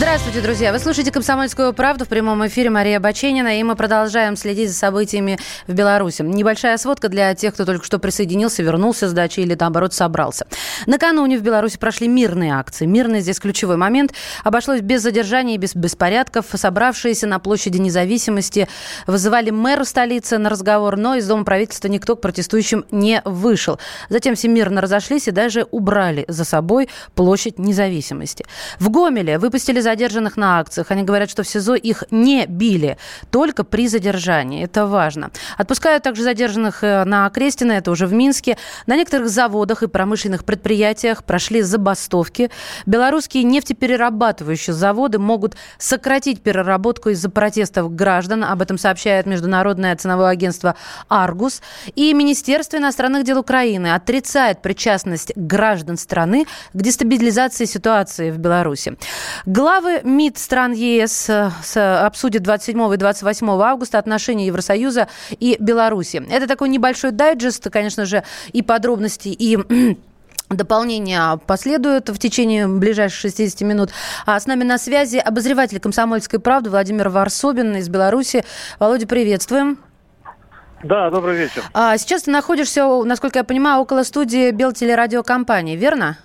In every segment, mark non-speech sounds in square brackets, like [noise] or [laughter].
Здравствуйте, друзья. Вы слушаете «Комсомольскую правду» в прямом эфире Мария Баченина, и мы продолжаем следить за событиями в Беларуси. Небольшая сводка для тех, кто только что присоединился, вернулся с дачи или, наоборот, собрался. Накануне в Беларуси прошли мирные акции. Мирный здесь ключевой момент. Обошлось без задержаний и без беспорядков. Собравшиеся на площади независимости вызывали мэра столицы на разговор, но из Дома правительства никто к протестующим не вышел. Затем все мирно разошлись и даже убрали за собой площадь независимости. В Гомеле выпустили задержанных на акциях. Они говорят, что в СИЗО их не били, только при задержании. Это важно. Отпускают также задержанных э, на Крестина, это уже в Минске. На некоторых заводах и промышленных предприятиях прошли забастовки. Белорусские нефтеперерабатывающие заводы могут сократить переработку из-за протестов граждан. Об этом сообщает Международное ценовое агентство «Аргус». И Министерство иностранных дел Украины отрицает причастность граждан страны к дестабилизации ситуации в Беларуси. Глава Главы МИД стран ЕС э, обсудят 27 и 28 августа отношения Евросоюза и Беларуси. Это такой небольшой дайджест, конечно же, и подробности, и [clears throat] Дополнение последует в течение ближайших 60 минут. А с нами на связи обозреватель «Комсомольской правды» Владимир Варсобин из Беларуси. Володя, приветствуем. Да, добрый вечер. А сейчас ты находишься, насколько я понимаю, около студии Белтелерадиокомпании, верно?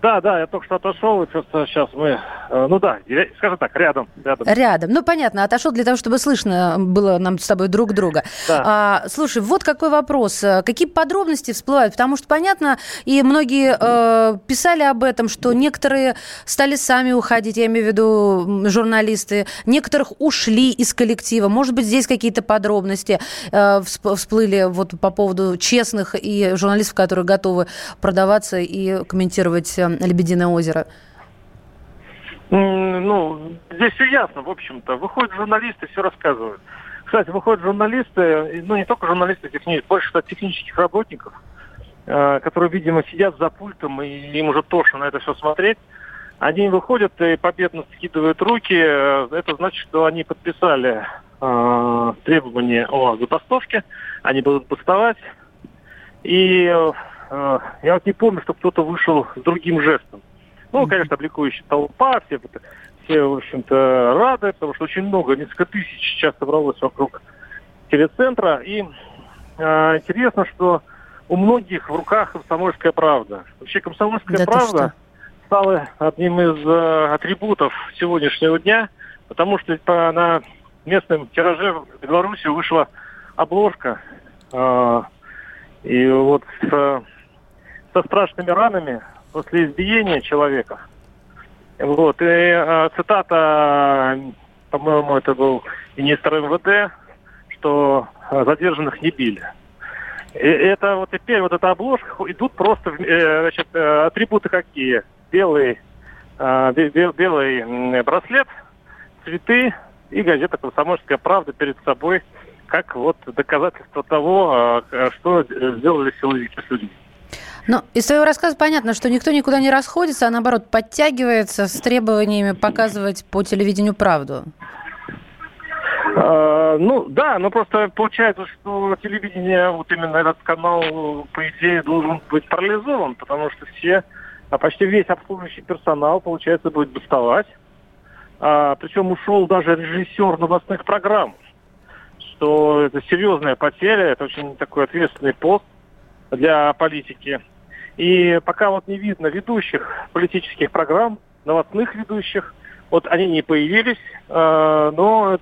Да, да, я только что отошел, и просто сейчас мы, э, ну да, скажем так, рядом, рядом. Рядом. Ну, понятно, отошел для того, чтобы слышно было нам с тобой друг друга. Да. А, слушай, вот какой вопрос. Какие подробности всплывают? Потому что, понятно, и многие э, писали об этом, что некоторые стали сами уходить, я имею в виду журналисты, некоторых ушли из коллектива. Может быть, здесь какие-то подробности э, всплыли вот по поводу честных и журналистов, которые готовы продаваться и комментировать э, Лебединое озеро? Ну, здесь все ясно, в общем-то. Выходят журналисты, все рассказывают. Кстати, выходят журналисты, ну не только журналисты, техни... больше что технических работников, э, которые, видимо, сидят за пультом, и им уже тошно на это все смотреть. Они выходят и победно скидывают руки. Это значит, что они подписали э, требования о забастовке, они будут бастовать. И э, я вот не помню, что кто-то вышел с другим жестом. Ну, конечно, обликующая толпа, все, все, в общем-то, рады, потому что очень много, несколько тысяч сейчас собралось вокруг телецентра. И э, интересно, что у многих в руках комсомольская правда. Вообще комсомольская да правда стала одним из э, атрибутов сегодняшнего дня, потому что по, на местном тираже в Беларуси вышла обложка. Э, и вот э, со страшными ранами после избиения человека. Вот. И э, цитата, по-моему, это был министр МВД, что задержанных не били. И это вот теперь вот эта обложка идут просто э, значит, э, атрибуты какие? Белый, э, белый браслет, цветы и газета «Комсомольская правда» перед собой как вот доказательство того, что сделали силовики с людьми. Ну, из своего рассказа понятно, что никто никуда не расходится, а наоборот подтягивается с требованиями показывать по телевидению правду. А, ну да, но просто получается, что телевидение, вот именно этот канал, по идее, должен быть парализован, потому что все, а почти весь обслуживающий персонал, получается, будет бастовать. А, причем ушел даже режиссер новостных программ, что это серьезная потеря, это очень такой ответственный пост для политики. И пока вот не видно ведущих политических программ, новостных ведущих, вот они не появились, э, но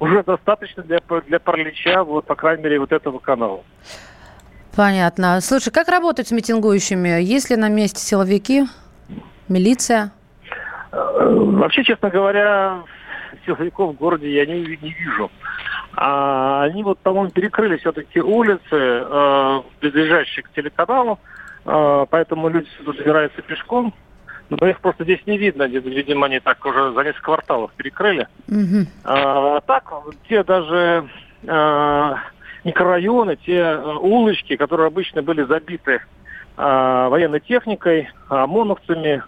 уже достаточно для, для паралича, вот, по крайней мере, вот этого канала. Понятно. Слушай, как работать с митингующими? Есть ли на месте силовики, милиция? Э, вообще, честно говоря, силовиков в городе я не, не вижу. А они вот, по-моему, перекрыли все-таки улицы, э, близлежащие к телеканалу, поэтому люди сюда добираются пешком. Но их просто здесь не видно. Видимо, они так уже за несколько кварталов перекрыли. Mm-hmm. А, так, те даже а, микрорайоны, те улочки, которые обычно были забиты военной техникой, ОМОНовцами,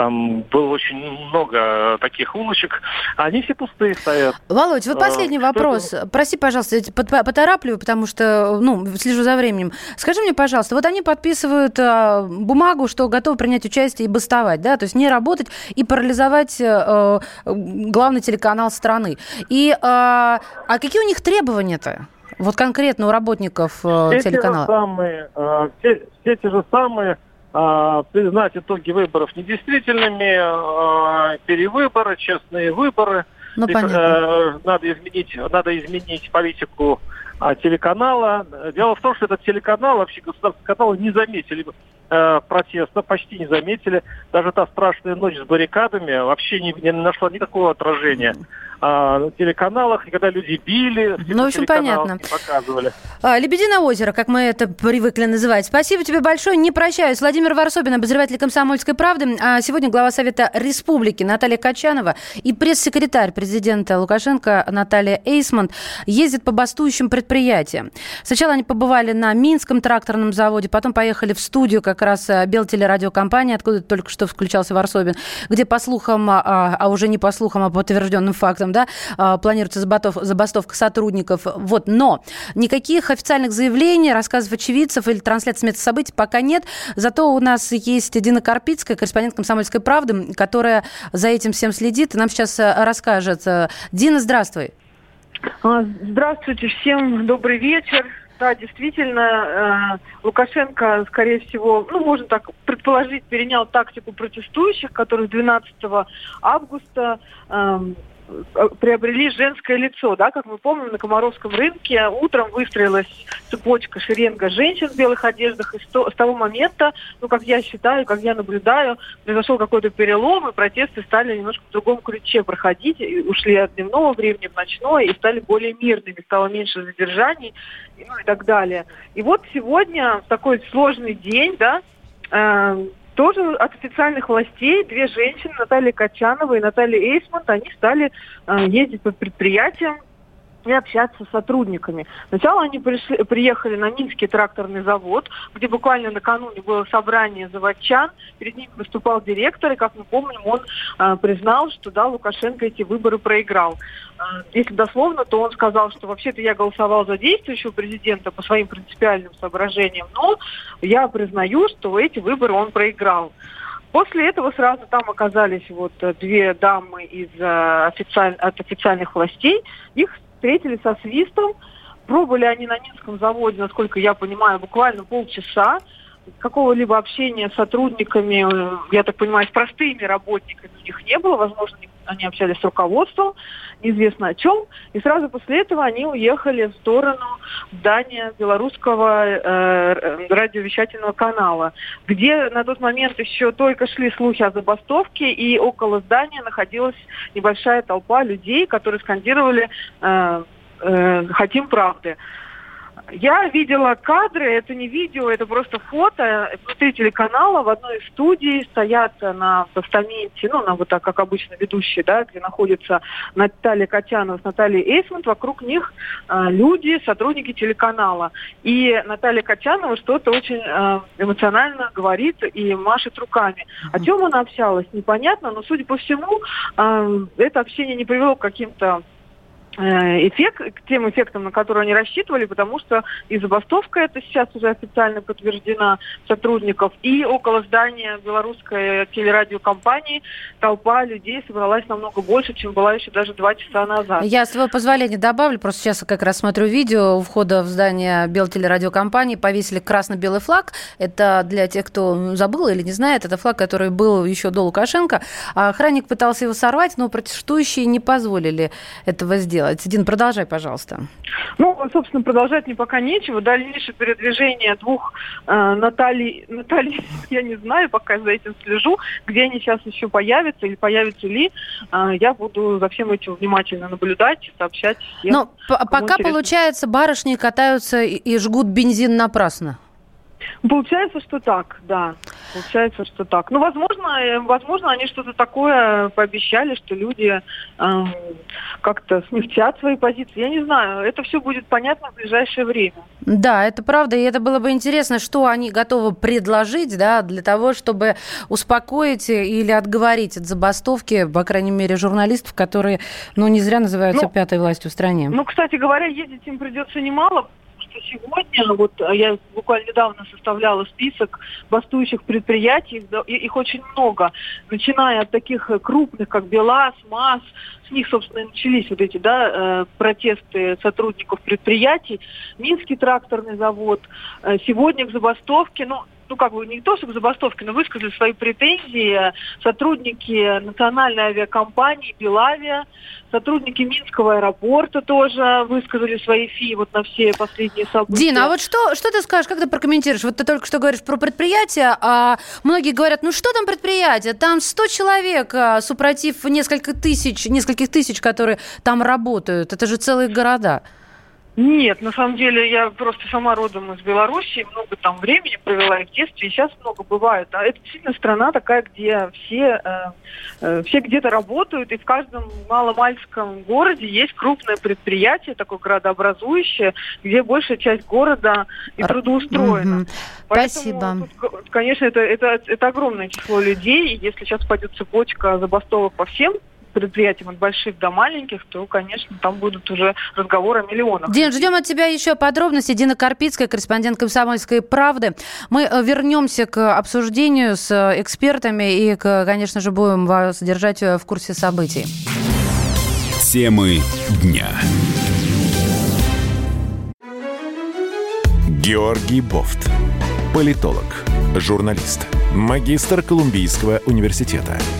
там было очень много таких улочек, они все пустые стоят. Володь, вот последний а, вопрос. Прости, пожалуйста, я поторапливаю, потому что, ну, слежу за временем. Скажи мне, пожалуйста, вот они подписывают а, бумагу, что готовы принять участие и бастовать, да, то есть не работать и парализовать а, главный телеканал страны. И а, а какие у них требования-то? Вот конкретно у работников э, все телеканала. Те же самые, э, все, все те же самые а, признать итоги выборов недействительными, а, перевыборы, честные выборы. Ну, понятно. Э, надо изменить, надо изменить политику а, телеканала. Дело в том, что этот телеканал, вообще государственный канал, не заметили э, протеста, почти не заметили. Даже та страшная ночь с баррикадами вообще не, не нашла никакого отражения а, на телеканалах, и когда люди били, ну, в общем, понятно. показывали. А, Лебединое озеро, как мы это привыкли называть. Спасибо тебе большое. Не прощаюсь. Владимир Варсобин, обозреватель «Комсомольской правды». А сегодня глава Совета Республики Наталья Качанова и пресс-секретарь президента Лукашенко Наталья Эйсман ездят по бастующим предприятиям. Сначала они побывали на Минском тракторном заводе, потом поехали в студию как раз а, Белтелерадиокомпании, откуда только что включался Варсобин, где по слухам, а, а, а уже не по слухам, а по подтвержденным фактам, там, да, а, планируется забастовка сотрудников. Вот, но никаких официальных заявлений, рассказов очевидцев или трансляций места событий пока нет. Зато у нас есть Дина Карпицкая, корреспондент «Комсомольской правды», которая за этим всем следит и нам сейчас э, расскажет. Дина, здравствуй. Здравствуйте всем, добрый вечер. Да, действительно, э, Лукашенко, скорее всего, ну, можно так предположить, перенял тактику протестующих, которые 12 августа эм, приобрели женское лицо, да, как мы помним, на Комаровском рынке утром выстроилась цепочка шеренга женщин в белых одеждах, и с того момента, ну, как я считаю, как я наблюдаю, произошел какой-то перелом, и протесты стали немножко в другом ключе проходить, и ушли от дневного времени в ночное, и стали более мирными, стало меньше задержаний, ну, и так далее. И вот сегодня, в такой сложный день, да, э, тоже от официальных властей две женщины, Наталья Качанова и Наталья Эйсмонт, они стали э, ездить по предприятиям и общаться с сотрудниками. Сначала они пришли, приехали на Минский тракторный завод, где буквально накануне было собрание заводчан. Перед ним выступал директор, и, как мы помним, он э, признал, что да, Лукашенко эти выборы проиграл. Э, если дословно, то он сказал, что вообще-то я голосовал за действующего президента по своим принципиальным соображениям, но я признаю, что эти выборы он проиграл. После этого сразу там оказались вот две дамы из э, официаль... от официальных властей. Их встретили со свистом. Пробовали они на Минском заводе, насколько я понимаю, буквально полчаса. Какого-либо общения с сотрудниками, э, я так понимаю, с простыми работниками у них не было. Возможно, они общались с руководством, неизвестно о чем. И сразу после этого они уехали в сторону здания белорусского э, радиовещательного канала, где на тот момент еще только шли слухи о забастовке, и около здания находилась небольшая толпа людей, которые скандировали э, э, «Хотим правды». Я видела кадры, это не видео, это просто фото. Внутри телеканала в одной из студий стоят на постаменте, ну, на вот так, как обычно, ведущие, да, где находится Наталья Котянова с Натальей Эйсмонт, вокруг них э, люди, сотрудники телеканала. И Наталья Котянова что-то очень э, эмоционально говорит и машет руками. О чем она общалась, непонятно, но, судя по всему, э, это общение не привело к каким-то эффект, к тем эффектам, на которые они рассчитывали, потому что и забастовка это сейчас уже официально подтверждена сотрудников, и около здания белорусской телерадиокомпании толпа людей собралась намного больше, чем была еще даже два часа назад. Я, с твоего позволения, добавлю, просто сейчас как раз смотрю видео, у входа в здание Белтелерадиокомпании повесили красно-белый флаг, это для тех, кто забыл или не знает, это флаг, который был еще до Лукашенко, а охранник пытался его сорвать, но протестующие не позволили этого сделать делать? Дин, продолжай, пожалуйста. Ну, собственно, продолжать мне пока нечего. Дальнейшее передвижение двух э, Натальи, Натальи, [laughs] я не знаю, пока за этим слежу, где они сейчас еще появятся или появятся ли, э, я буду за всем этим внимательно наблюдать, сообщать. Всем, Но пока, интересно. получается, барышни катаются и, и жгут бензин напрасно. Получается, что так, да. Получается, что так. Ну, возможно, э, возможно, они что-то такое пообещали, что люди э, как-то смягчат свои позиции. Я не знаю, это все будет понятно в ближайшее время. Да, это правда, и это было бы интересно, что они готовы предложить, да, для того, чтобы успокоить или отговорить от забастовки, по крайней мере, журналистов, которые, ну, не зря называются ну, пятой властью в стране. Ну, кстати говоря, ездить им придется немало, что сегодня, вот а я буквально недавно составляла список бастующих предприятий, их очень много, начиная от таких крупных, как БелАЗ, МАЗ, с них, собственно, и начались вот эти да, э, протесты сотрудников предприятий, Минский тракторный завод, э, сегодня к забастовке, ну, ну, как бы не то, чтобы забастовки, но высказали свои претензии сотрудники национальной авиакомпании «Белавия», сотрудники Минского аэропорта тоже высказали свои фи вот на все последние события. Дина, а вот что, что ты скажешь, как ты прокомментируешь? Вот ты только что говоришь про предприятие, а многие говорят, ну что там предприятие? Там 100 человек, а, супротив несколько тысяч, нескольких тысяч, которые там работают. Это же целые города. Нет, на самом деле я просто сама родом из Беларуси, много там времени провела и в детстве, и сейчас много бывает. А это действительно страна такая, где все, э, э, все где-то работают, и в каждом маломальском городе есть крупное предприятие, такое градообразующее, где большая часть города и трудоустроена. Угу. Спасибо. Тут, конечно, это, это, это огромное число людей, и если сейчас пойдет цепочка забастовок по всем предприятиям от больших до маленьких, то, конечно, там будут уже разговоры о миллионах. Дин, ждем от тебя еще подробностей. Дина Карпицкая, корреспондент «Комсомольской правды». Мы э, вернемся к обсуждению с э, экспертами и, конечно же, будем вас держать э, в курсе событий. Темы дня. Георгий Бофт. Политолог, журналист, магистр Колумбийского университета –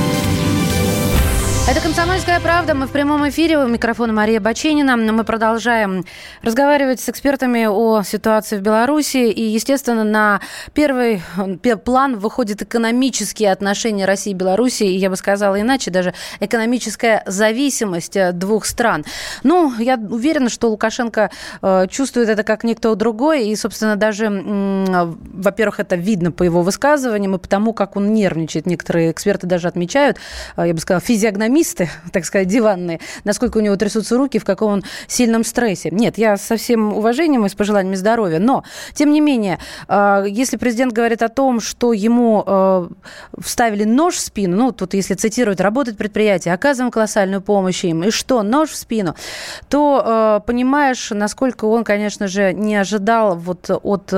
Это «Комсомольская правда». Мы в прямом эфире. У микрофона Мария Баченина. Мы продолжаем разговаривать с экспертами о ситуации в Беларуси. И, естественно, на первый план выходят экономические отношения России и Беларуси. И я бы сказала иначе, даже экономическая зависимость двух стран. Ну, я уверена, что Лукашенко э, чувствует это как никто другой. И, собственно, даже, во-первых, это видно по его высказываниям и потому, как он нервничает. Некоторые эксперты даже отмечают, э, я бы сказала, физиогномию экономисты, так сказать, диванные, насколько у него трясутся руки, в каком он сильном стрессе. Нет, я со всем уважением и с пожеланиями здоровья, но, тем не менее, а, если президент говорит о том, что ему а, вставили нож в спину, ну, тут, если цитировать, работает предприятие, оказываем колоссальную помощь им, и что, нож в спину, то а, понимаешь, насколько он, конечно же, не ожидал вот от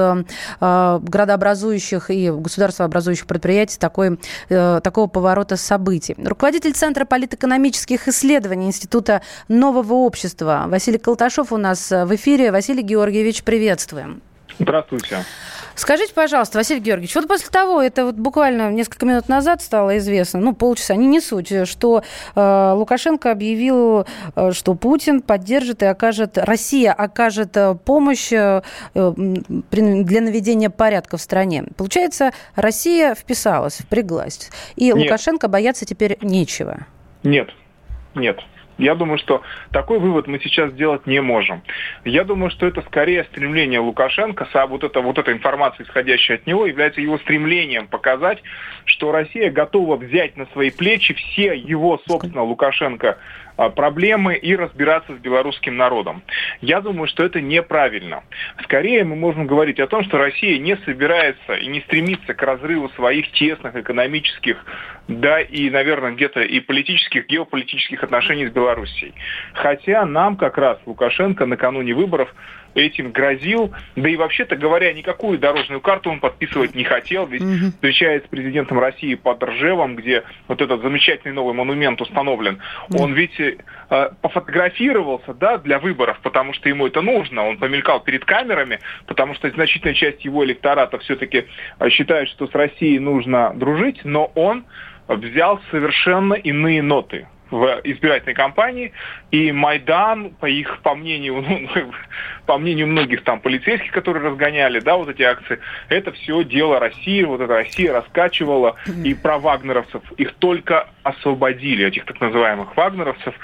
градообразующих и государствообразующих предприятий такой, э, такого поворота событий. Руководитель Центра политики политэкономических исследований Института нового общества. Василий Колташов у нас в эфире. Василий Георгиевич, приветствуем. Здравствуйте. Скажите, пожалуйста, Василий Георгиевич, вот после того, это вот буквально несколько минут назад стало известно, ну, полчаса, не, не суть, что э, Лукашенко объявил, э, что Путин поддержит и окажет, Россия окажет э, помощь э, для наведения порядка в стране. Получается, Россия вписалась, впряглась, и Нет. Лукашенко бояться теперь нечего. Нет, нет. Я думаю, что такой вывод мы сейчас сделать не можем. Я думаю, что это скорее стремление Лукашенко, вот эта, вот эта информация, исходящая от него, является его стремлением показать, что Россия готова взять на свои плечи все его, собственно, Лукашенко проблемы и разбираться с белорусским народом. Я думаю, что это неправильно. Скорее мы можем говорить о том, что Россия не собирается и не стремится к разрыву своих тесных экономических, да и, наверное, где-то и политических, геополитических отношений с Белоруссией. Хотя нам как раз Лукашенко накануне выборов этим грозил. Да и вообще-то говоря, никакую дорожную карту он подписывать не хотел, ведь угу. встречаясь с президентом России под Ржевом, где вот этот замечательный новый монумент установлен, угу. он ведь э, пофотографировался, да, для выборов, потому что ему это нужно. Он помелькал перед камерами, потому что значительная часть его электората все-таки э, считает, что с Россией нужно дружить, но он взял совершенно иные ноты в избирательной кампании, и Майдан, по их, по мнению, [laughs] ну, по мнению многих там полицейских, которые разгоняли, да, вот эти акции, это все дело России, вот эта Россия раскачивала, и про вагнеровцев их только освободили, этих так называемых вагнеровцев,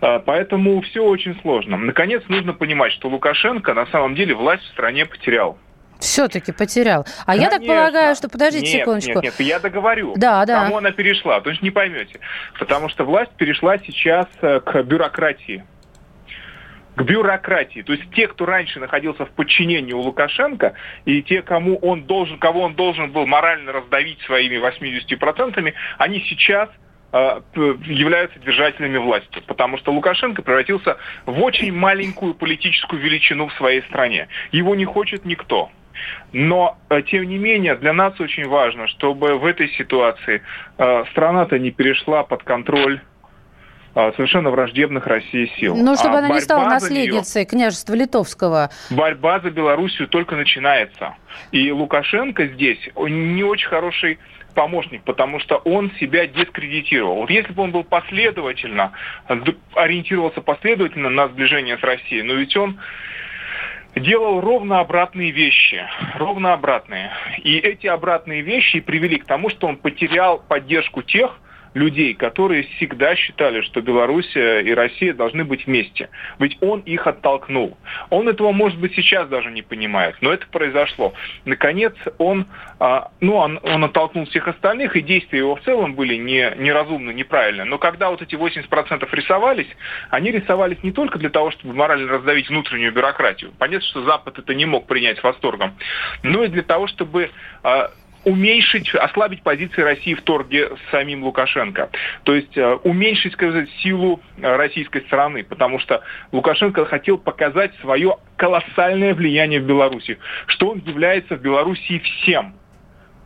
а, Поэтому все очень сложно. Наконец, нужно понимать, что Лукашенко на самом деле власть в стране потерял. Все-таки потерял. А Конечно. я так полагаю, что подождите нет, секундочку. Нет, нет, я договорю. Да, да. Кому она перешла, то есть не поймете. Потому что власть перешла сейчас э, к бюрократии. К бюрократии. То есть те, кто раньше находился в подчинении у Лукашенко, и те, кому он должен, кого он должен был морально раздавить своими 80%, они сейчас э, являются держателями власти, потому что Лукашенко превратился в очень маленькую политическую величину в своей стране. Его не хочет никто. Но, э, тем не менее, для нас очень важно, чтобы в этой ситуации э, страна-то не перешла под контроль э, совершенно враждебных России сил. Ну, чтобы а она не стала наследницей нее, княжества Литовского. Борьба за Белоруссию только начинается. И Лукашенко здесь не очень хороший помощник, потому что он себя дискредитировал. Вот если бы он был последовательно, ориентировался последовательно на сближение с Россией, но ведь он делал ровно обратные вещи, ровно обратные. И эти обратные вещи привели к тому, что он потерял поддержку тех, людей, которые всегда считали, что Белоруссия и Россия должны быть вместе. Ведь он их оттолкнул. Он этого, может быть, сейчас даже не понимает, но это произошло. Наконец, он, а, ну, он, он оттолкнул всех остальных, и действия его в целом были не, неразумны, неправильны. Но когда вот эти 80% рисовались, они рисовались не только для того, чтобы морально раздавить внутреннюю бюрократию. Понятно, что Запад это не мог принять с восторгом, но и для того, чтобы а, уменьшить, ослабить позиции России в торге с самим Лукашенко. То есть э, уменьшить, сказать, силу э, российской стороны, потому что Лукашенко хотел показать свое колоссальное влияние в Беларуси, что он является в Беларуси всем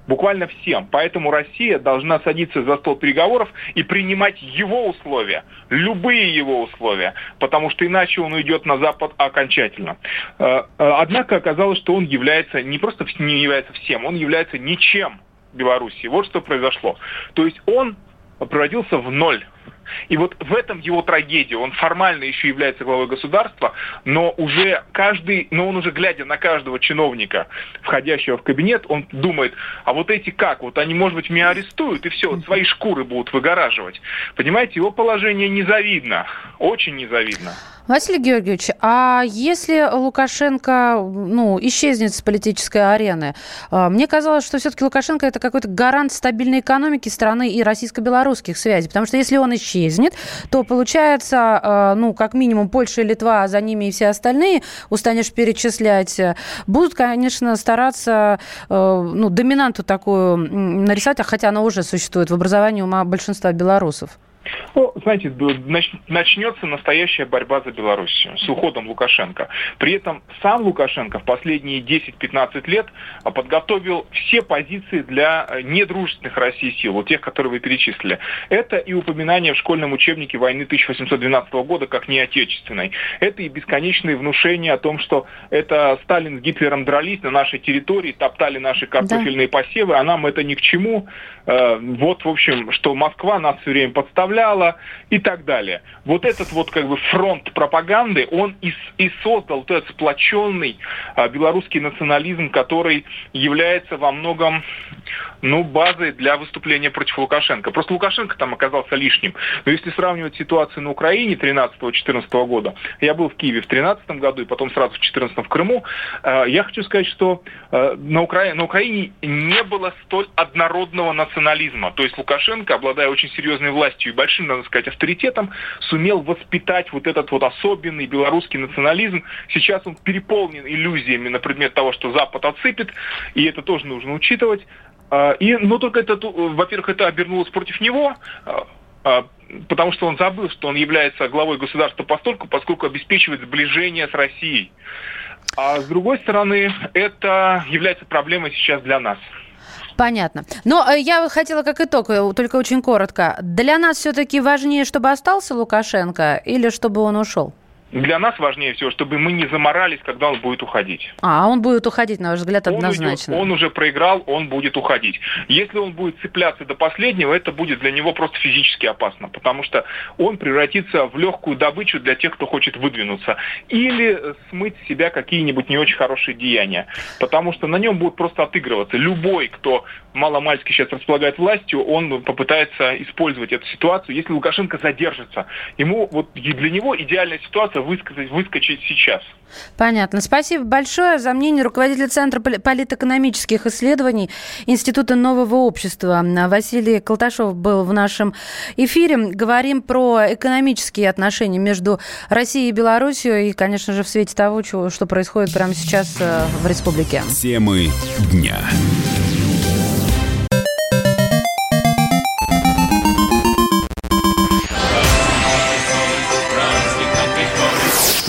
буквально всем. Поэтому Россия должна садиться за стол переговоров и принимать его условия, любые его условия, потому что иначе он уйдет на Запад окончательно. Э, э, однако оказалось, что он является не просто не является всем, он является ничем Белоруссии. Вот что произошло. То есть он превратился в ноль. И вот в этом его трагедия. Он формально еще является главой государства, но уже каждый, но он уже глядя на каждого чиновника, входящего в кабинет, он думает, а вот эти как? Вот они, может быть, меня арестуют, и все, свои шкуры будут выгораживать. Понимаете, его положение незавидно, очень незавидно. Василий Георгиевич, а если Лукашенко ну, исчезнет с политической арены, а, мне казалось, что все-таки Лукашенко это какой-то гарант стабильной экономики страны и российско-белорусских связей. Потому что если он исчезнет, то получается, а, ну, как минимум, Польша и Литва, а за ними и все остальные, устанешь перечислять, будут, конечно, стараться ну, доминанту такую нарисовать, хотя она уже существует в образовании ума большинства белорусов. Ну, знаете, начнется настоящая борьба за Белоруссию с уходом Лукашенко. При этом сам Лукашенко в последние 10-15 лет подготовил все позиции для недружественных России сил, вот тех, которые вы перечислили. Это и упоминание в школьном учебнике войны 1812 года как неотечественной. Это и бесконечные внушения о том, что это Сталин с Гитлером дрались на нашей территории, топтали наши картофельные да. посевы, а нам это ни к чему. Э, вот, в общем, что Москва нас все время подставляет, управляла и так далее. Вот этот вот как бы фронт пропаганды, он и, и создал вот этот сплоченный а, белорусский национализм, который является во многом ну, базой для выступления против Лукашенко. Просто Лукашенко там оказался лишним. Но если сравнивать ситуацию на Украине 13-14 года, я был в Киеве в 13 году и потом сразу в 14 в Крыму, э, я хочу сказать, что э, на, Украине, на Украине не было столь однородного национализма. То есть Лукашенко, обладая очень серьезной властью и большим, надо сказать, авторитетом, сумел воспитать вот этот вот особенный белорусский национализм. Сейчас он переполнен иллюзиями на предмет того, что Запад отсыпет, и это тоже нужно учитывать. А, и, но только это, во-первых, это обернулось против него, а, а, потому что он забыл, что он является главой государства постольку, поскольку обеспечивает сближение с Россией. А с другой стороны, это является проблемой сейчас для нас. Понятно. Но э, я хотела как итог, э, только очень коротко. Для нас все-таки важнее, чтобы остался Лукашенко или чтобы он ушел? Для нас важнее всего, чтобы мы не заморались, когда он будет уходить. А, он будет уходить, на ваш взгляд, однозначно. Он, уйдет, он уже проиграл, он будет уходить. Если он будет цепляться до последнего, это будет для него просто физически опасно, потому что он превратится в легкую добычу для тех, кто хочет выдвинуться. Или смыть с себя какие-нибудь не очень хорошие деяния. Потому что на нем будет просто отыгрываться. Любой, кто маломальски сейчас располагает властью, он попытается использовать эту ситуацию. Если Лукашенко задержится, ему вот для него идеальная ситуация высказать, выскочить сейчас. Понятно. Спасибо большое за мнение руководителя Центра политэкономических исследований Института нового общества. Василий Колташов был в нашем эфире. Говорим про экономические отношения между Россией и Беларусью и, конечно же, в свете того, что происходит прямо сейчас э, в республике. Темы дня.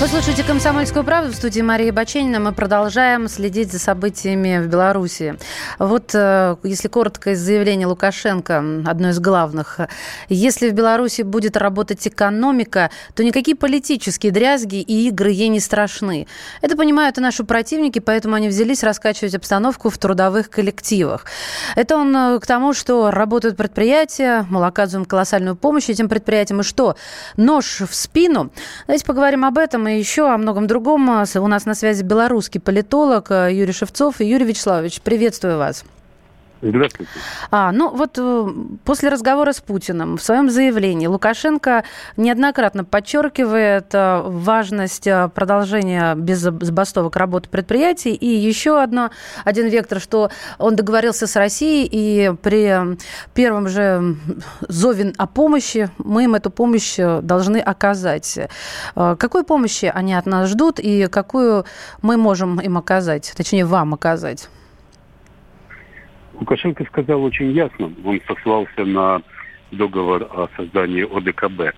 Вы слушаете «Комсомольскую правду» в студии Марии Баченина. Мы продолжаем следить за событиями в Беларуси. Вот, э, если коротко, из заявления Лукашенко, одно из главных. Если в Беларуси будет работать экономика, то никакие политические дрязги и игры ей не страшны. Это понимают и наши противники, поэтому они взялись раскачивать обстановку в трудовых коллективах. Это он э, к тому, что работают предприятия, мы оказываем колоссальную помощь этим предприятиям. И что? Нож в спину? Давайте поговорим об этом еще о многом другом. У нас на связи белорусский политолог э, Юрий Шевцов. Юрий Вячеславович, приветствую вас. Здравствуйте. А, ну вот э, после разговора с Путиным в своем заявлении Лукашенко неоднократно подчеркивает э, важность э, продолжения без забастовок работы предприятий. И еще одно, один вектор, что он договорился с Россией, и при первом же зове о помощи мы им эту помощь должны оказать. Какой помощи они от нас ждут и какую мы можем им оказать, точнее вам оказать? Лукашенко сказал очень ясно, он сослался на договор о создании ОДКБ.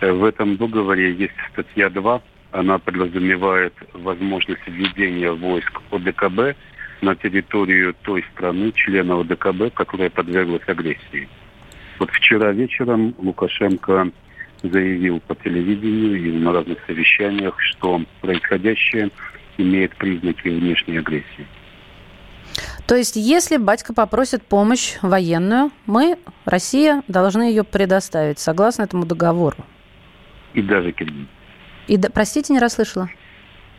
Э, в этом договоре есть статья 2, она подразумевает возможность введения войск ОДКБ на территорию той страны, члена ОДКБ, которая подверглась агрессии. Вот вчера вечером Лукашенко заявил по телевидению и на разных совещаниях, что происходящее имеет признаки внешней агрессии. То есть, если батька попросит помощь военную, мы, Россия, должны ее предоставить, согласно этому договору. И даже Киргизия. И, простите, не расслышала.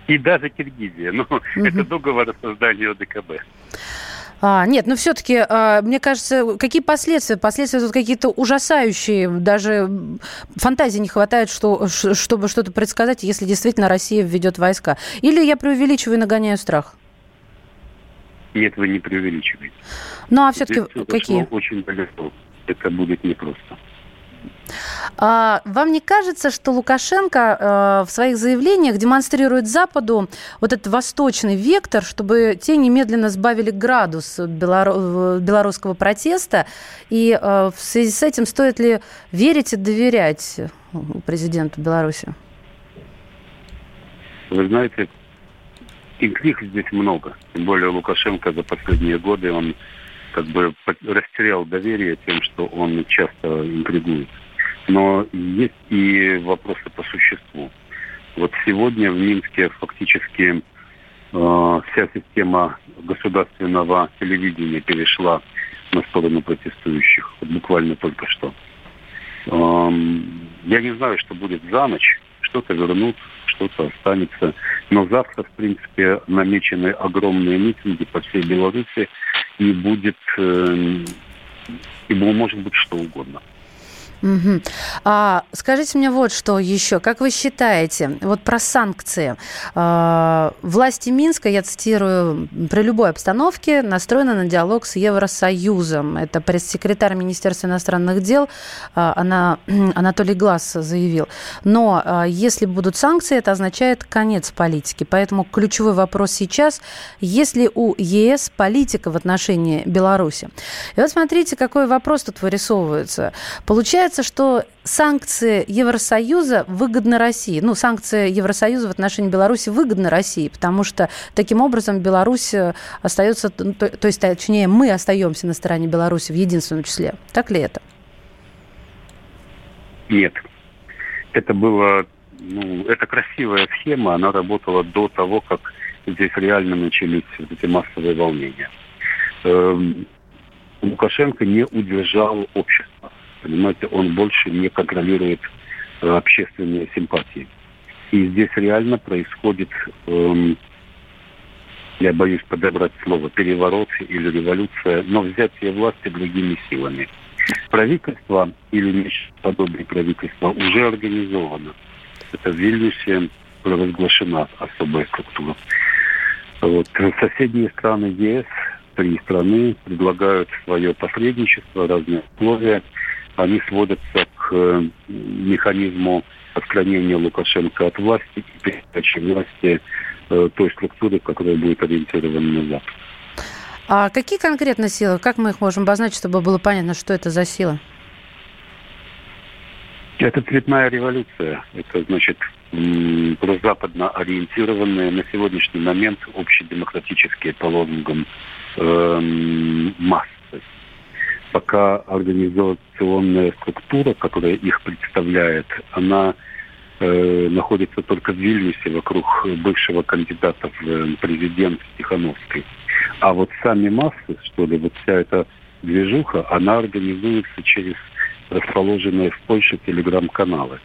И даже Киргизия. Ну, угу. это договор о создании ОДКБ. А, нет, но все-таки, а, мне кажется, какие последствия? Последствия тут какие-то ужасающие. Даже фантазии не хватает, что, чтобы что-то предсказать, если действительно Россия введет войска. Или я преувеличиваю и нагоняю страх? Нет, вы не преувеличиваете. Ну, а все-таки какие? очень далеко. Это будет непросто. А, вам не кажется, что Лукашенко э, в своих заявлениях демонстрирует Западу вот этот восточный вектор, чтобы те немедленно сбавили градус белору- белорусского протеста? И э, в связи с этим стоит ли верить и доверять президенту Беларуси? Вы знаете, интриг здесь много. Тем более Лукашенко за последние годы, он как бы растерял доверие тем, что он часто интригует. Но есть и вопросы по существу. Вот сегодня в Минске фактически э, вся система государственного телевидения перешла на сторону протестующих. Вот буквально только что. Эм, я не знаю, что будет за ночь. Что-то вернут, что-то останется. Но завтра, в принципе, намечены огромные митинги по всей Беларуси, и будет, э, и может быть что угодно. Угу. А, скажите мне вот что еще. Как вы считаете, вот про санкции. А, власти Минска, я цитирую, при любой обстановке настроены на диалог с Евросоюзом. Это пресс-секретарь Министерства иностранных дел а, она, [clears throat] Анатолий Глаз заявил. Но а, если будут санкции, это означает конец политики. Поэтому ключевой вопрос сейчас, есть ли у ЕС политика в отношении Беларуси? И вот смотрите, какой вопрос тут вырисовывается. Получается, Получается, что санкции Евросоюза выгодны России. Ну, санкции Евросоюза в отношении Беларуси выгодны России, потому что таким образом Беларусь э, остается, то, то есть, точнее, мы остаемся на стороне Беларуси в единственном числе. Так ли это? Нет. Это было, ну, это красивая схема, она работала до того, как здесь реально начались эти массовые волнения. Эм, Лукашенко не удержал общество. Понимаете, он больше не контролирует э, общественные симпатии. И здесь реально происходит, эм, я боюсь подобрать слово, переворот или революция, но взятие власти другими силами. Правительство или нечто подобное правительство уже организовано. Это в Вильнюсе провозглашена особая структура. Вот. Соседние страны ЕС, три страны, предлагают свое посредничество, разные условия – они сводятся к э, механизму отклонения Лукашенко от власти и передачи власти э, той структуры, которая будет ориентирована на Запад. А какие конкретно силы? Как мы их можем обозначить, чтобы было понятно, что это за сила? Это цветная революция. Это значит прозападно ориентированные на сегодняшний момент общедемократические по лозунгам э, массы пока организационная структура, которая их представляет, она э, находится только в Вильнюсе вокруг бывшего кандидата в президент Тихановской. А вот сами массы, что ли, вот вся эта движуха, она организуется через расположенные в Польше телеграм-каналы.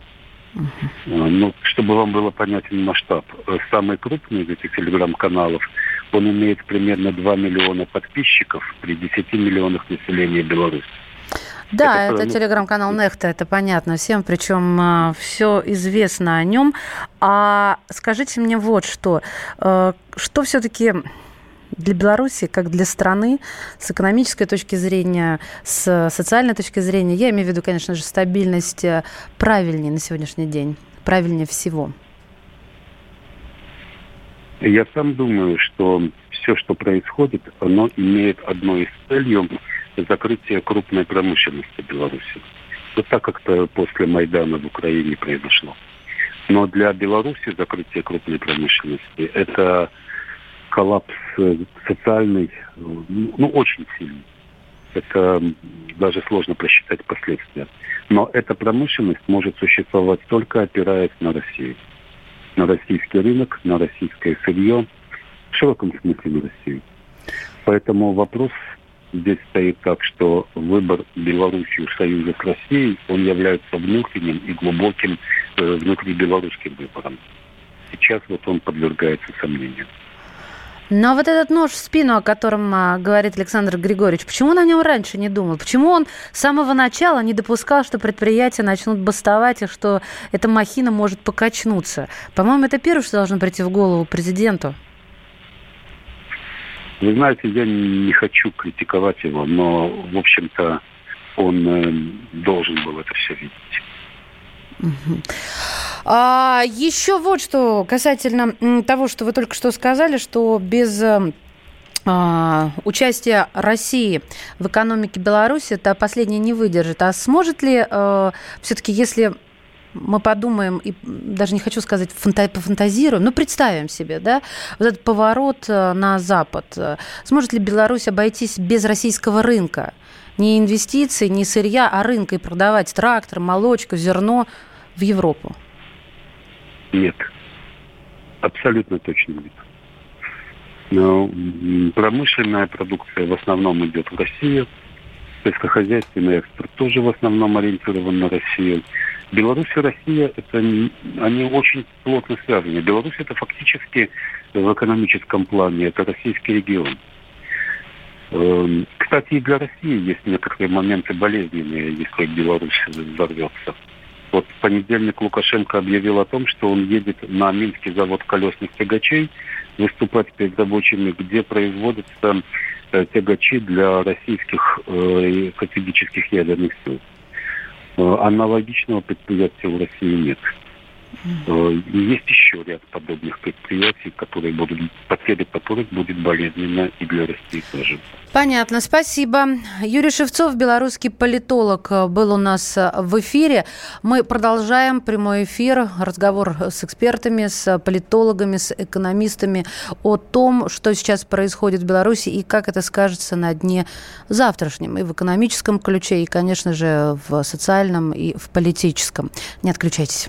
Uh-huh. Ну, чтобы вам было понятен масштаб, э, самый крупный из этих телеграм-каналов – он имеет примерно 2 миллиона подписчиков при 10 миллионах населения Беларуси. Да, это, это телеграм-канал Нехта, это понятно всем, причем э, все известно о нем. А скажите мне вот что, э, что все-таки для Беларуси, как для страны, с экономической точки зрения, с социальной точки зрения, я имею в виду, конечно же, стабильность, э, правильнее на сегодняшний день, правильнее всего? Я сам думаю, что все, что происходит, оно имеет одной из целью закрытие крупной промышленности Беларуси. Вот так как-то после Майдана в Украине произошло. Но для Беларуси закрытие крупной промышленности – это коллапс социальный, ну, очень сильный. Это даже сложно просчитать последствия. Но эта промышленность может существовать только опираясь на Россию на российский рынок, на российское сырье, в широком смысле на Россию. Поэтому вопрос здесь стоит так, что выбор Белоруссии в союзе с Россией, он является внутренним и глубоким э, внутрибелорусским выбором. Сейчас вот он подвергается сомнению. Но вот этот нож в спину, о котором а, говорит Александр Григорьевич, почему он о нем раньше не думал? Почему он с самого начала не допускал, что предприятия начнут бастовать и что эта махина может покачнуться? По-моему, это первое, что должно прийти в голову президенту. Вы знаете, я не хочу критиковать его, но, в общем-то, он э, должен был это все видеть. А, еще вот что касательно того, что вы только что сказали, что без э, а, участия России в экономике Беларуси это последнее не выдержит. А сможет ли э, все-таки, если мы подумаем, и даже не хочу сказать фанта пофантазируем, но представим себе, да, вот этот поворот э, на Запад. Сможет ли Беларусь обойтись без российского рынка? Не инвестиций, не сырья, а рынка и продавать трактор, молочку, зерно в Европу? Нет. Абсолютно точно нет. Но промышленная продукция в основном идет в Россию. Сельскохозяйственный экспорт тоже в основном ориентирован на Россию. Беларусь и Россия, это, они очень плотно связаны. Беларусь это фактически в экономическом плане, это российский регион. Кстати, и для России есть некоторые моменты болезненные, если Беларусь взорвется. Вот в понедельник Лукашенко объявил о том, что он едет на Минский завод колесных тягачей выступать перед рабочими, где производятся э, тягачи для российских э, стратегических ядерных сил. Э, аналогичного предприятия в России нет. Э, есть еще ряд подобных предприятий, которые будут, потеря которых будет болезненно и для России тоже. Понятно, спасибо. Юрий Шевцов, белорусский политолог, был у нас в эфире. Мы продолжаем прямой эфир, разговор с экспертами, с политологами, с экономистами о том, что сейчас происходит в Беларуси и как это скажется на дне завтрашнем и в экономическом ключе, и, конечно же, в социальном и в политическом. Не отключайтесь.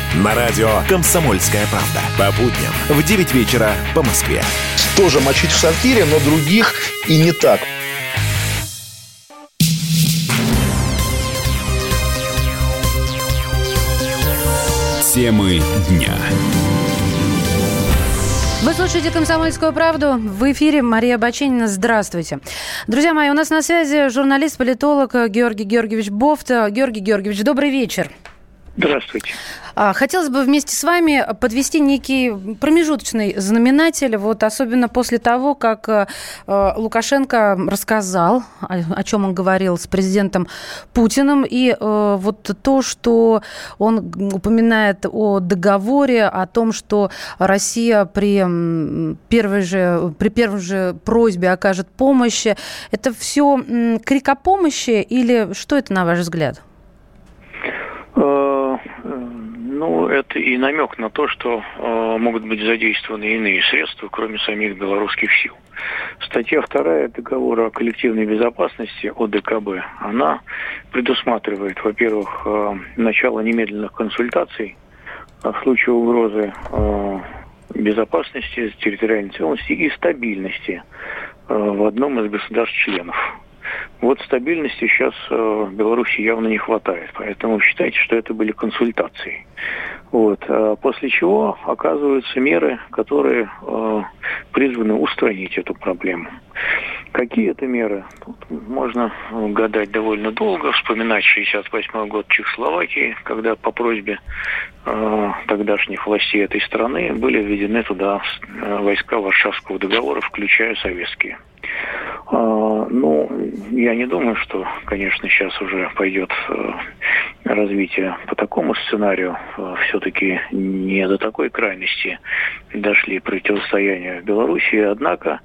На радио «Комсомольская правда». По будням в 9 вечера по Москве. Тоже мочить в сортире, но других и не так. Темы дня. Вы слушаете «Комсомольскую правду». В эфире Мария Баченина. Здравствуйте. Друзья мои, у нас на связи журналист-политолог Георгий Георгиевич Бофт. Георгий Георгиевич, добрый вечер. Здравствуйте. А, хотелось бы вместе с вами подвести некий промежуточный знаменатель, вот особенно после того, как э, Лукашенко рассказал, о чем он говорил с президентом Путиным, и э, вот то, что он упоминает о договоре, о том, что Россия при первой же, при первой же просьбе окажет помощь, это все крик о помощи или что это, на ваш взгляд? Э, ну, это и намек на то, что э, могут быть задействованы иные средства, кроме самих белорусских сил. Статья 2 договора о коллективной безопасности ОДКБ, она предусматривает, во-первых, э, начало немедленных консультаций в случае угрозы э, безопасности, территориальной целостности и стабильности э, в одном из государств-членов. Вот стабильности сейчас э, в Беларуси явно не хватает, поэтому считайте, что это были консультации. Вот. А после чего оказываются меры, которые э, призваны устранить эту проблему. Какие это меры? Тут можно гадать довольно долго, вспоминать 68 год Чехословакии, когда по просьбе э, тогдашних властей этой страны были введены туда э, войска Варшавского договора, включая советские. А, ну, я не думаю, что, конечно, сейчас уже пойдет э, развитие по такому сценарию. Э, Все-таки не до такой крайности дошли противостояния в Беларуси. Однако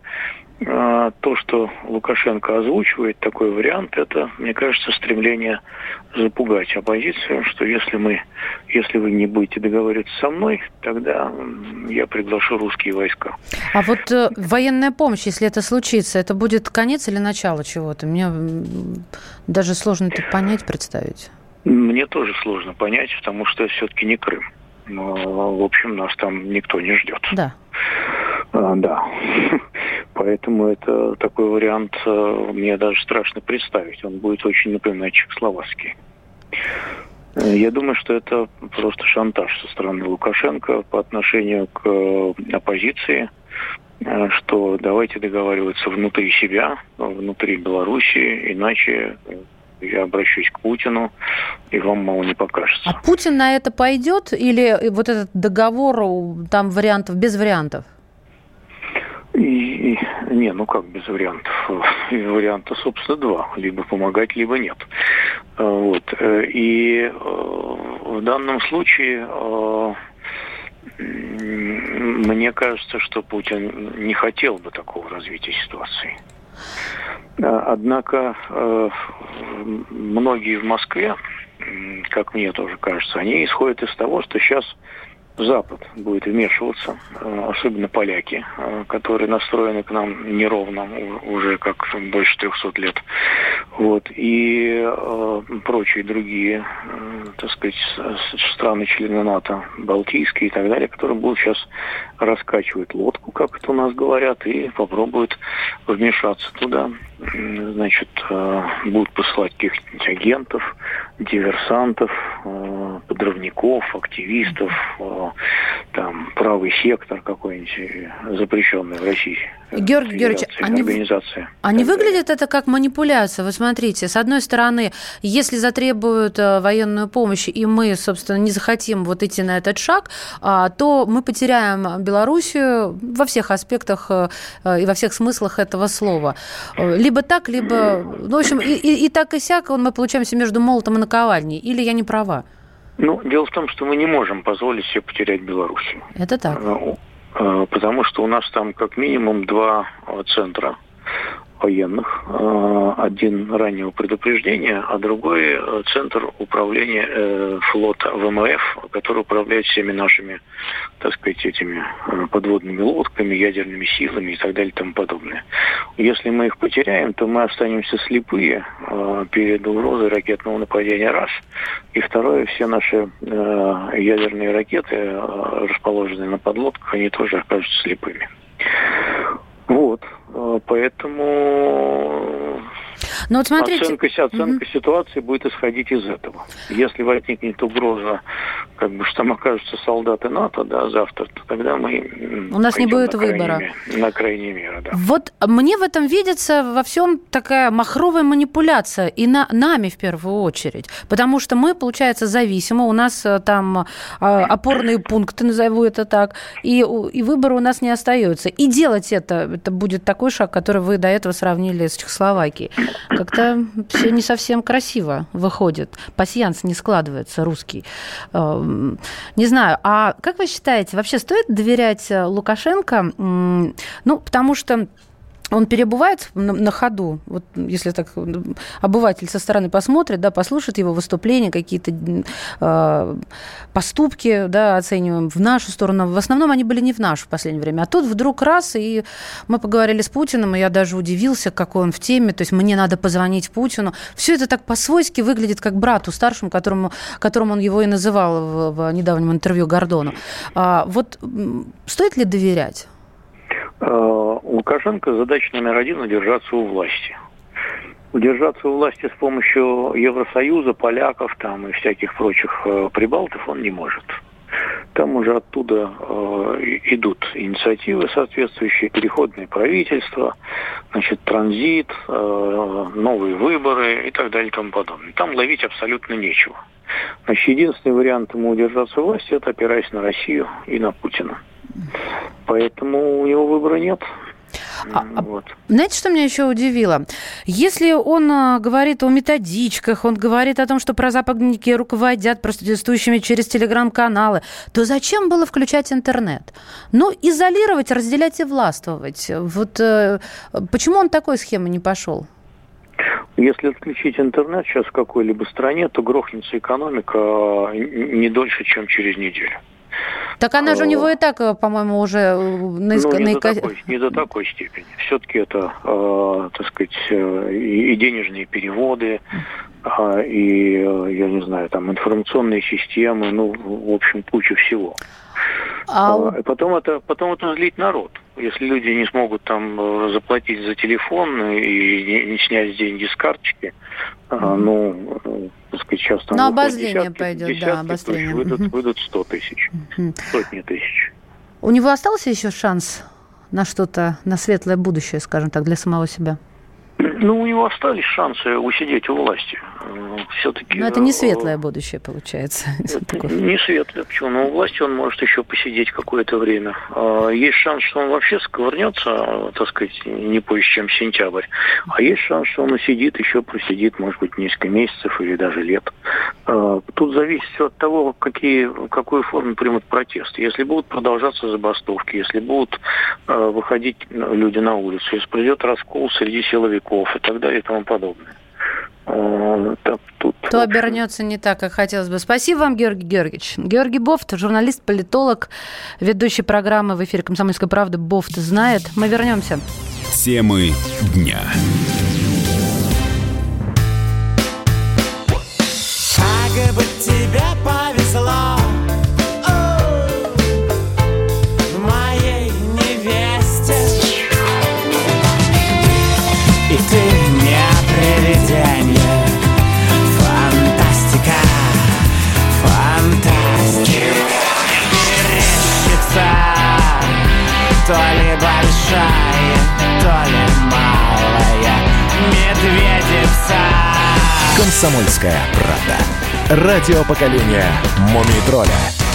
то, что Лукашенко озвучивает, такой вариант, это, мне кажется, стремление запугать оппозицию, что если мы, если вы не будете договариваться со мной, тогда я приглашу русские войска. А вот э, военная помощь, если это случится, это будет конец или начало чего-то? Мне даже сложно это понять, представить. Мне тоже сложно понять, потому что все-таки не Крым. Но, в общем, нас там никто не ждет. Да. А, да. [laughs] Поэтому это такой вариант э, мне даже страшно представить. Он будет очень напоминать чехословацкий. Э, я думаю, что это просто шантаж со стороны Лукашенко по отношению к э, оппозиции, что давайте договариваться внутри себя, внутри Беларуси, иначе я обращусь к Путину, и вам мало не покажется. А Путин на это пойдет или вот этот договор, там вариантов, без вариантов? И, не, ну как без вариантов? Варианта, собственно, два. Либо помогать, либо нет. Э, вот. Э, и э, в данном случае мне кажется, что Путин не хотел бы такого развития ситуации. Однако многие в Москве, как мне тоже кажется, они исходят из того, что сейчас Запад будет вмешиваться, э, особенно поляки, э, которые настроены к нам неровно уже как больше 300 лет. Вот. И э, прочие другие, так сказать, страны-члены НАТО, Балтийские и так далее, которые будут сейчас раскачивать лодку, как это у нас говорят, и попробуют вмешаться туда. Значит, э, будут посылать каких-нибудь агентов, диверсантов, э, подрывников, активистов, э, там правый сектор какой-нибудь запрещенный в России. Георгий Георгиевич, они, они выглядят это как манипуляция. Вы смотрите, с одной стороны, если затребуют военную помощь, и мы, собственно, не захотим вот идти на этот шаг, а, то мы потеряем Белоруссию во всех аспектах и во всех смыслах этого слова. Либо так, либо... Ну, в общем, и, и, и так и сяк мы получаемся между молотом и наковальней. Или я не права? Ну, дело в том, что мы не можем позволить себе потерять Белоруссию. Это так. Потому что у нас там как минимум два центра военных. Э, один раннего предупреждения, а другой э, центр управления э, флота ВМФ, который управляет всеми нашими, так сказать, этими подводными лодками, ядерными силами и так далее и тому подобное. Если мы их потеряем, то мы останемся слепые перед угрозой ракетного нападения раз. И второе, все наши ядерные ракеты, расположенные на подлодках, они тоже окажутся слепыми. Вот. А, поэтому но вот смотрите... Оценка, оценка mm-hmm. ситуации будет исходить из этого. Если возникнет угроза, как бы, что там окажутся солдаты НАТО, да, завтра, то тогда мы... У нас не будет на выбора. Крайней, на крайней мере, да. Вот мне в этом видится во всем такая махровая манипуляция, и на, нами в первую очередь. Потому что мы, получается, зависимы, у нас э, там а, опорные пункты, назову это так, и, и выбора у нас не остается. И делать это, это будет такой шаг, который вы до этого сравнили с Чехословакией. Как-то все не совсем красиво выходит. Пассианс не складывается русский. Эм, не знаю, а как вы считаете, вообще стоит доверять э, Лукашенко? Ну, потому что он перебывает на, на ходу, вот если так обыватель со стороны посмотрит, да, послушает его выступления, какие-то э, поступки, да, оцениваем в нашу сторону. В основном они были не в нашу в последнее время. А тут вдруг раз, и мы поговорили с Путиным, и я даже удивился, какой он в теме, то есть мне надо позвонить Путину. Все это так по-свойски выглядит, как брату старшему, которому, которому он его и называл в, в недавнем интервью Гордону. А, вот стоит ли доверять? Э, Лукашенко задача номер один – удержаться у власти. Удержаться у власти с помощью Евросоюза, поляков там и всяких прочих э, прибалтов он не может. Там уже оттуда э, идут инициативы соответствующие, переходные правительства, значит, транзит, э, новые выборы и так далее и тому подобное. Там ловить абсолютно нечего. Значит, единственный вариант ему удержаться у власти – это опираясь на Россию и на Путина. Поэтому у него выбора нет. А, а, вот. Знаете, что меня еще удивило? Если он а, говорит о методичках, он говорит о том, что прозападники руководят протестующими через телеграм-каналы, то зачем было включать интернет? Ну, изолировать, разделять и властвовать. Вот э, почему он такой схемы не пошел? Если отключить интернет сейчас в какой-либо стране, то грохнется экономика а, не дольше, чем через неделю. Так она же у него и так, э, по-моему, уже э, на... Ну, не, до такой, не до такой степени. Все-таки это, э, так сказать, э, и денежные переводы, э, и, я не знаю, там информационные системы, ну, в общем, куча всего. А... а потом это, потом это злить народ. Если люди не смогут там заплатить за телефон и не, не снять деньги с карточки, mm-hmm. ну, так сказать, сейчас там... На обозрение десятки, пойдет, десятки, да, обострение. Выйдут, угу. выйдут 100 тысяч, сотни тысяч. У него остался еще шанс на что-то, на светлое будущее, скажем так, для самого себя? Ну, у него остались шансы усидеть у власти. Все-таки... Но это не э, светлое будущее, получается. [laughs] Не светлое. Почему? Но у власти он может еще посидеть какое-то время. А, есть шанс, что он вообще сковырнется, так сказать, не позже, чем сентябрь. А есть шанс, что он усидит, еще просидит, может быть, несколько месяцев или даже лет. А, тут зависит все от того, какие, какую форму примут протесты. Если будут продолжаться забастовки, если будут а, выходить люди на улицу, если придет раскол среди силовиков и так далее и тому подобное. Так, тут То обернется не так, как хотелось бы. Спасибо вам, Георгий Георгиевич. Георгий Бофт, журналист, политолог, ведущий программы в эфире «Комсомольская правда» Бофт знает. Мы вернемся. Темы дня. Как то ли большая, то ли малая медведица «Комсомольская правда». Радио поколения «Мумий тролля».